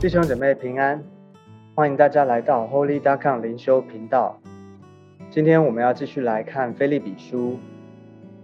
弟兄姊妹平安，欢迎大家来到 Holy d a c o m 灵修频道。今天我们要继续来看菲利比书。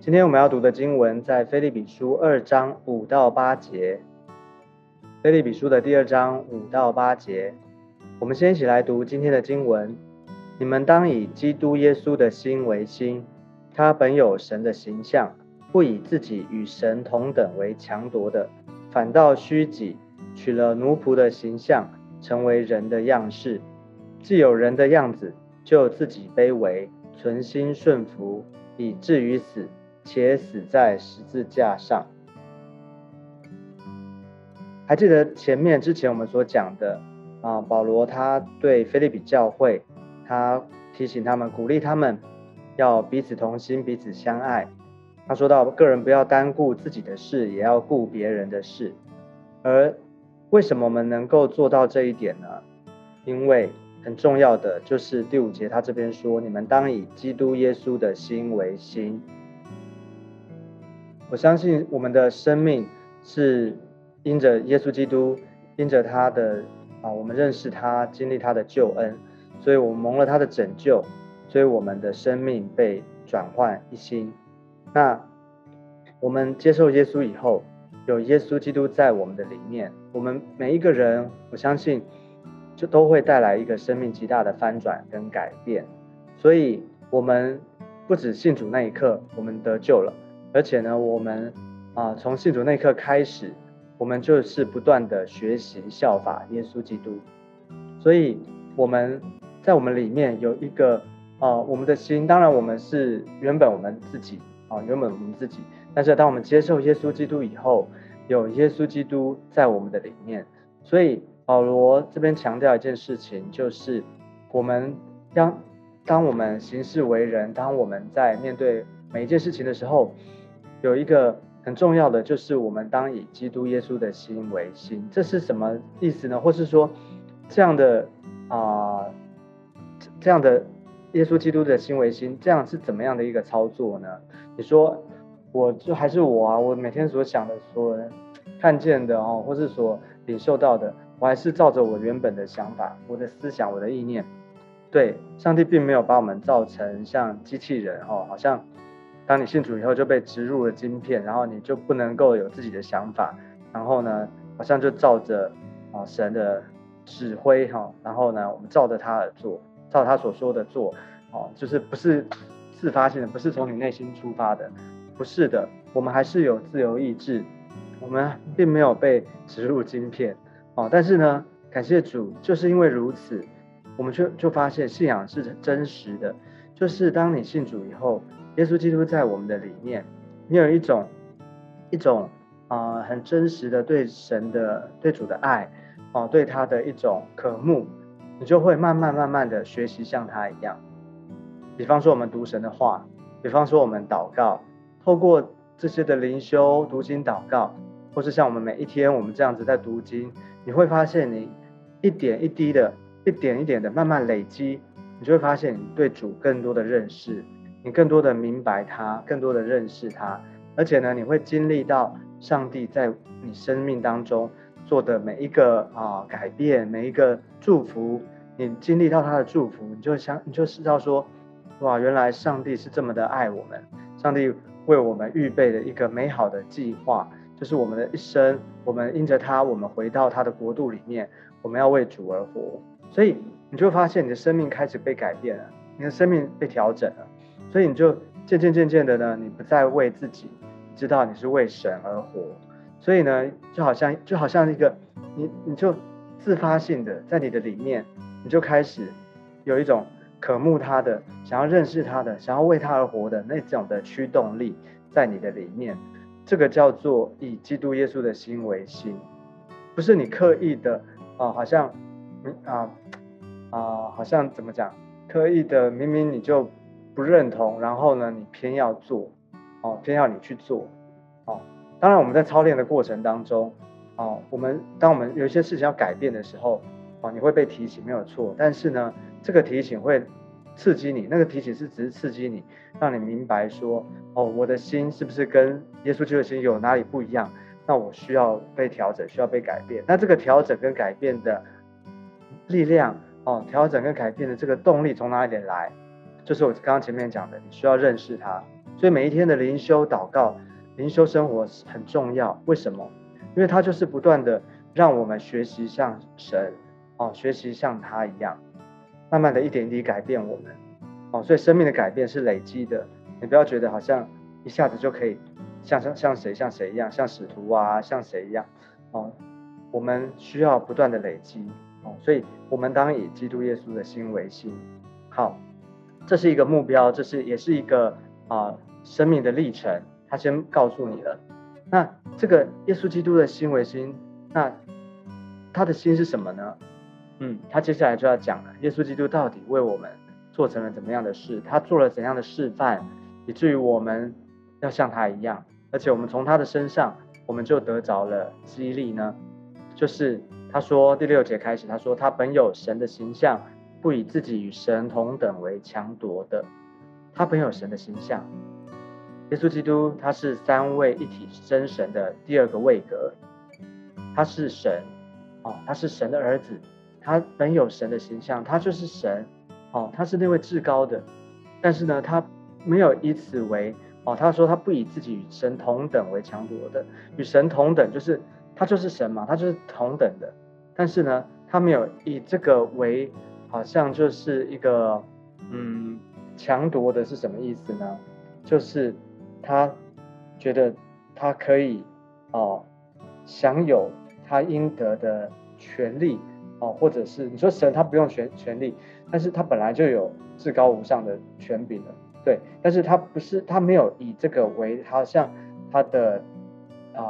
今天我们要读的经文在菲利比书二章五到八节。菲利比书的第二章五到八节，我们先一起来读今天的经文。你们当以基督耶稣的心为心，他本有神的形象，不以自己与神同等为强夺的，反倒虚己。取了奴仆的形象，成为人的样式。既有人的样子，就自己卑微，存心顺服，以至于死，且死在十字架上。还记得前面之前我们所讲的啊？保罗他对菲利比教会，他提醒他们，鼓励他们要彼此同心，彼此相爱。他说到，个人不要单顾自己的事，也要顾别人的事，而。为什么我们能够做到这一点呢？因为很重要的就是第五节，他这边说：“你们当以基督耶稣的心为心。”我相信我们的生命是因着耶稣基督，因着他的啊，我们认识他，经历他的救恩，所以我们蒙了他的拯救，所以我们的生命被转换一心。那我们接受耶稣以后。有耶稣基督在我们的里面，我们每一个人，我相信，就都会带来一个生命极大的翻转跟改变。所以，我们不止信主那一刻，我们得救了，而且呢，我们啊，从信主那一刻开始，我们就是不断的学习效法耶稣基督。所以，我们在我们里面有一个啊，我们的心，当然我们是原本我们自己啊，原本我们自己。但是，当我们接受耶稣基督以后，有耶稣基督在我们的里面，所以保罗这边强调一件事情，就是我们当当我们行事为人，当我们在面对每一件事情的时候，有一个很重要的，就是我们当以基督耶稣的心为心。这是什么意思呢？或是说，这样的啊，这样的耶稣基督的心为心，这样是怎么样的一个操作呢？你说？我就还是我啊，我每天所想的、所看见的哦，或是所领受到的，我还是照着我原本的想法、我的思想、我的意念。对，上帝并没有把我们造成像机器人哦，好像当你信主以后就被植入了晶片，然后你就不能够有自己的想法，然后呢，好像就照着啊神的指挥哈，然后呢，我们照着他而做，照他所说的做，哦，就是不是自发性的，不是从你内心出发的。不是的，我们还是有自由意志，我们并没有被植入晶片哦。但是呢，感谢主，就是因为如此，我们就就发现信仰是真实的。就是当你信主以后，耶稣基督在我们的里面，你有一种一种啊很真实的对神的对主的爱哦，对他的一种渴慕，你就会慢慢慢慢的学习像他一样。比方说我们读神的话，比方说我们祷告。透过这些的灵修、读经、祷告，或是像我们每一天我们这样子在读经，你会发现你一点一滴的、一点一点的慢慢累积，你就会发现你对主更多的认识，你更多的明白他，更多的认识他，而且呢，你会经历到上帝在你生命当中做的每一个啊改变，每一个祝福，你经历到他的祝福，你就想，你就知道说，哇，原来上帝是这么的爱我们，上帝。为我们预备的一个美好的计划，就是我们的一生，我们因着他，我们回到他的国度里面，我们要为主而活。所以你就发现，你的生命开始被改变了，你的生命被调整了。所以你就渐渐渐渐的呢，你不再为自己，知道你是为神而活。所以呢，就好像就好像一个你，你就自发性的在你的里面，你就开始有一种。渴慕他的，想要认识他的，想要为他而活的那种的驱动力，在你的里面，这个叫做以基督耶稣的心为心，不是你刻意的啊，好像，啊啊，好像怎么讲，刻意的，明明你就不认同，然后呢，你偏要做，哦，偏要你去做，哦，当然我们在操练的过程当中，哦，我们当我们有一些事情要改变的时候，哦，你会被提醒，没有错，但是呢。这个提醒会刺激你，那个提醒是只是刺激你，让你明白说，哦，我的心是不是跟耶稣基督的心有哪里不一样？那我需要被调整，需要被改变。那这个调整跟改变的力量哦，调整跟改变的这个动力从哪里来？就是我刚刚前面讲的，你需要认识它。所以每一天的灵修祷告、灵修生活很重要。为什么？因为它就是不断的让我们学习像神哦，学习像他一样，慢慢的一点一滴改变我们哦。所以生命的改变是累积的，你不要觉得好像一下子就可以像像像谁像谁一样，像使徒啊，像谁一样哦。我们需要不断的累积哦，所以我们当以基督耶稣的心为心。好，这是一个目标，这是也是一个啊生命的历程。他先告诉你了。那这个耶稣基督的心为心，那他的心是什么呢？嗯，他接下来就要讲了，耶稣基督到底为我们做成了怎么样的事？他做了怎样的示范，以至于我们要像他一样，而且我们从他的身上，我们就得着了激励呢？就是他说第六节开始，他说他本有神的形象，不以自己与神同等为强夺的，他本有神的形象。耶稣基督，他是三位一体真神的第二个位格，他是神，哦，他是神的儿子，他本有神的形象，他就是神，哦，他是那位至高的，但是呢，他没有以此为，哦，他说他不以自己与神同等为强夺的，与神同等就是他就是神嘛，他就是同等的，但是呢，他没有以这个为，好像就是一个，嗯，强夺的是什么意思呢？就是。他觉得他可以哦享有他应得的权利哦，或者是你说神他不用权权力，但是他本来就有至高无上的权柄了，对，但是他不是他没有以这个为好像他的啊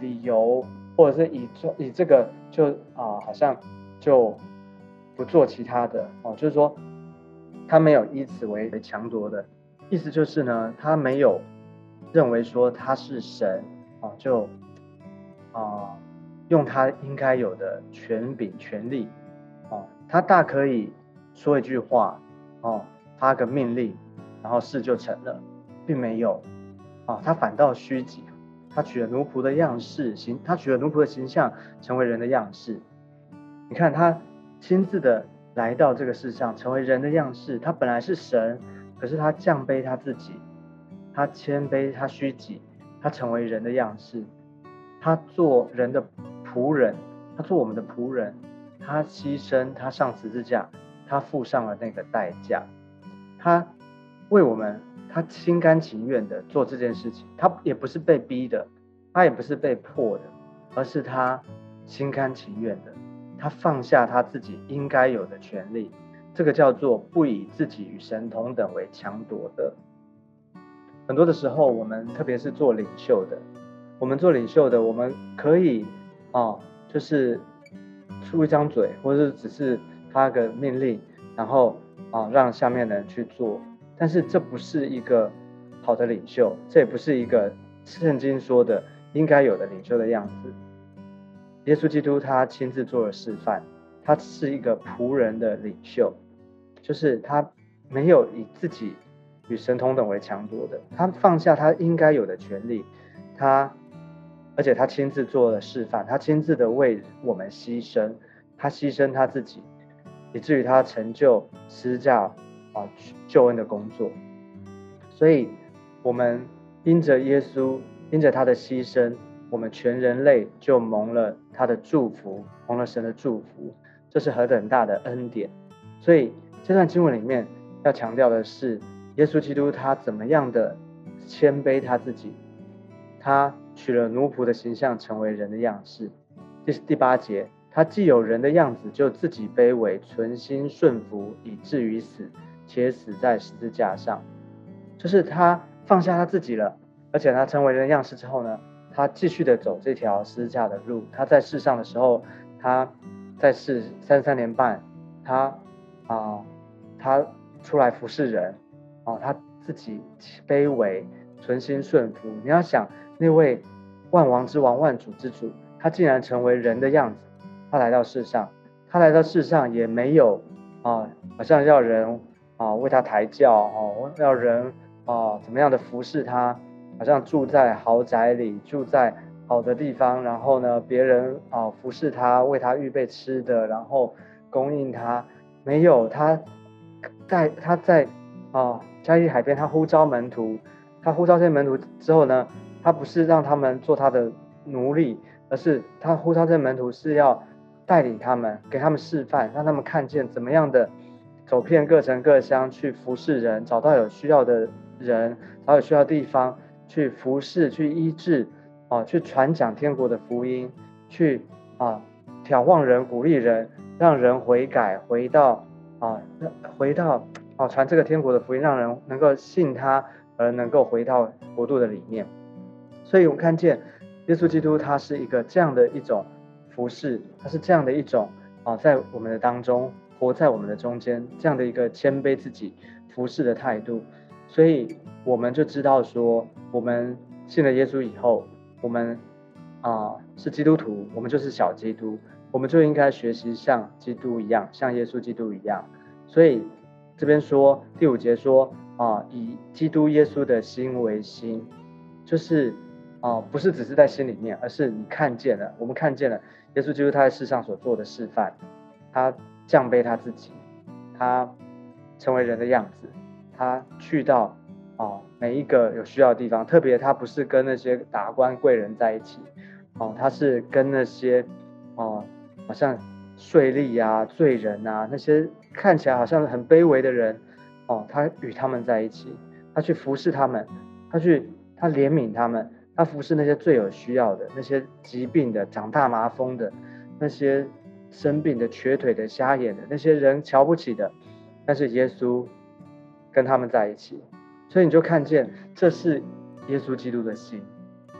理由，或者是以做以这个就啊好像就不做其他的哦，就是说他没有以此为为强夺的意思，就是呢他没有。认为说他是神哦，就啊用他应该有的权柄、权力哦，他大可以说一句话哦，发个命令，然后事就成了，并没有哦，他反倒虚己，他取了奴仆的样式形，他取了奴仆的形象，成为人的样式。你看他亲自的来到这个世上，成为人的样式。他本来是神，可是他降卑他自己。他谦卑，他虚己，他成为人的样式，他做人的仆人，他做我们的仆人，他牺牲，他上十字架，他付上了那个代价，他为我们，他心甘情愿的做这件事情，他也不是被逼的，他也不是被迫的，而是他心甘情愿的，他放下他自己应该有的权利，这个叫做不以自己与神同等为强夺的。很多的时候，我们特别是做领袖的，我们做领袖的，我们可以啊，就是出一张嘴，或者只是发个命令，然后啊让下面的人去做。但是这不是一个好的领袖，这也不是一个圣经说的应该有的领袖的样子。耶稣基督他亲自做了示范，他是一个仆人的领袖，就是他没有以自己。与神同等为强夺的，他放下他应该有的权利，他，而且他亲自做了示范，他亲自的为我们牺牲，他牺牲他自己，以至于他成就施教啊救恩的工作。所以，我们因着耶稣，因着他的牺牲，我们全人类就蒙了他的祝福，蒙了神的祝福，这是何等大的恩典！所以这段经文里面要强调的是。耶稣基督他怎么样的谦卑他自己？他取了奴仆的形象，成为人的样式。这是第八节，他既有人的样子，就自己卑微，存心顺服，以至于死，且死在十字架上。就是他放下他自己了，而且他成为人样式之后呢，他继续的走这条十字架的路。他在世上的时候，他在世三三年半，他啊，他出来服侍人。哦，他自己卑微，存心顺服。你要想那位万王之王、万主之主，他竟然成为人的样子，他来到世上，他来到世上也没有啊，好像要人啊为他抬轿哦，要人啊怎么样的服侍他，好像住在豪宅里，住在好的地方，然后呢，别人啊服侍他，为他预备吃的，然后供应他。没有他，在他在啊加利海边，他呼召门徒，他呼召这些门徒之后呢，他不是让他们做他的奴隶，而是他呼召这门徒是要带领他们，给他们示范，让他们看见怎么样的走遍各城各乡去服侍人，找到有需要的人，找有需要的地方去服侍，去医治，啊，去传讲天国的福音，去啊挑旺人，鼓励人。让人悔改，回到啊，回到啊，传这个天国的福音，让人能够信他，而能够回到国度的里面。所以，我们看见耶稣基督，他是一个这样的一种服饰，他是这样的一种啊，在我们的当中，活在我们的中间，这样的一个谦卑自己服侍的态度。所以，我们就知道说，我们信了耶稣以后，我们啊是基督徒，我们就是小基督。我们就应该学习像基督一样，像耶稣基督一样。所以这边说第五节说啊，以基督耶稣的心为心，就是啊，不是只是在心里面，而是你看见了，我们看见了耶稣基督他在世上所做的示范，他降卑他自己，他成为人的样子，他去到啊每一个有需要的地方，特别他不是跟那些达官贵人在一起，哦，他是跟那些哦。好像税吏啊、罪人啊，那些看起来好像很卑微的人，哦，他与他们在一起，他去服侍他们，他去他怜悯他们，他服侍那些最有需要的、那些疾病的、长大麻风的、那些生病的、瘸腿的、瞎眼的那些人瞧不起的，但是耶稣跟他们在一起，所以你就看见这是耶稣基督的心，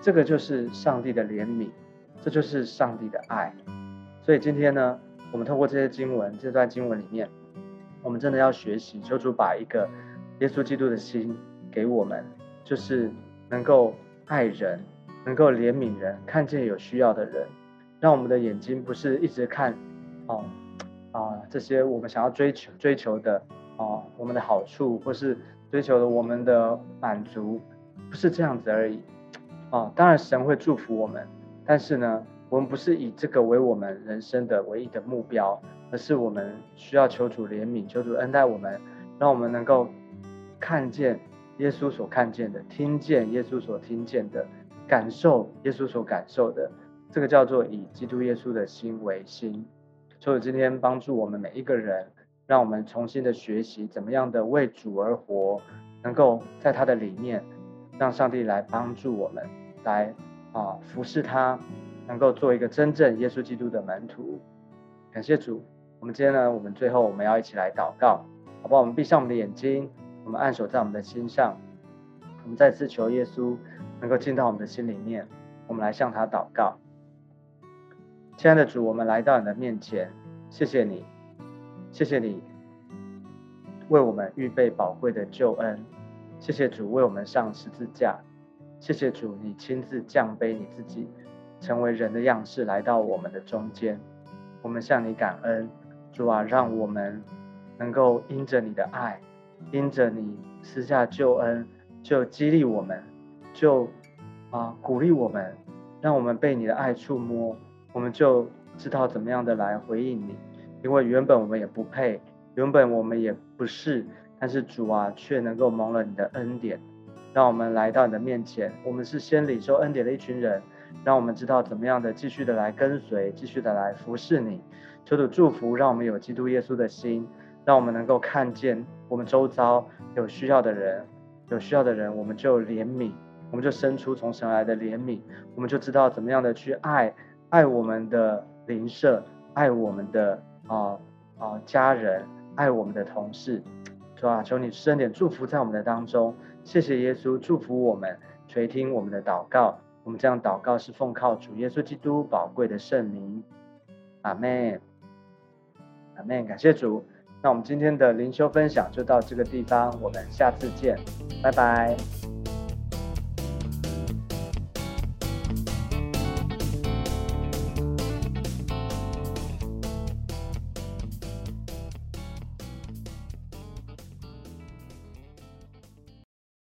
这个就是上帝的怜悯，这就是上帝的爱。所以今天呢，我们透过这些经文，这段经文里面，我们真的要学习，求主把一个耶稣基督的心给我们，就是能够爱人，能够怜悯人，看见有需要的人，让我们的眼睛不是一直看，哦，啊这些我们想要追求追求的，哦我们的好处，或是追求的我们的满足，不是这样子而已，哦，当然神会祝福我们，但是呢。我们不是以这个为我们人生的唯一的目标，而是我们需要求主怜悯，求主恩待我们，让我们能够看见耶稣所看见的，听见耶稣所听见的，感受耶稣所感受的。这个叫做以基督耶稣的心为心。求主今天帮助我们每一个人，让我们重新的学习怎么样的为主而活，能够在他的里面，让上帝来帮助我们，来啊服侍他。能够做一个真正耶稣基督的门徒，感谢主。我们今天呢，我们最后我们要一起来祷告，好不好？我们闭上我们的眼睛，我们按手在我们的心上，我们再次求耶稣能够进到我们的心里面，我们来向他祷告。亲爱的主，我们来到你的面前，谢谢你，谢谢你为我们预备宝贵的救恩，谢谢主为我们上十字架，谢谢主你亲自降卑你自己。成为人的样式来到我们的中间，我们向你感恩，主啊，让我们能够因着你的爱，因着你私下救恩，就激励我们，就啊鼓励我们，让我们被你的爱触摸，我们就知道怎么样的来回应你，因为原本我们也不配，原本我们也不是，但是主啊却能够蒙了你的恩典，让我们来到你的面前，我们是先领受恩典的一群人。让我们知道怎么样的继续的来跟随，继续的来服侍你。求主祝福，让我们有基督耶稣的心，让我们能够看见我们周遭有需要的人，有需要的人，我们就怜悯，我们就生出从神来的怜悯，我们就知道怎么样的去爱，爱我们的邻舍，爱我们的啊啊家人，爱我们的同事，是吧？求你生点祝福在我们的当中。谢谢耶稣，祝福我们，垂听我们的祷告。我们这样祷告是奉靠主耶稣基督宝贵的圣名，阿门，阿门。感谢主。那我们今天的灵修分享就到这个地方，我们下次见，拜拜。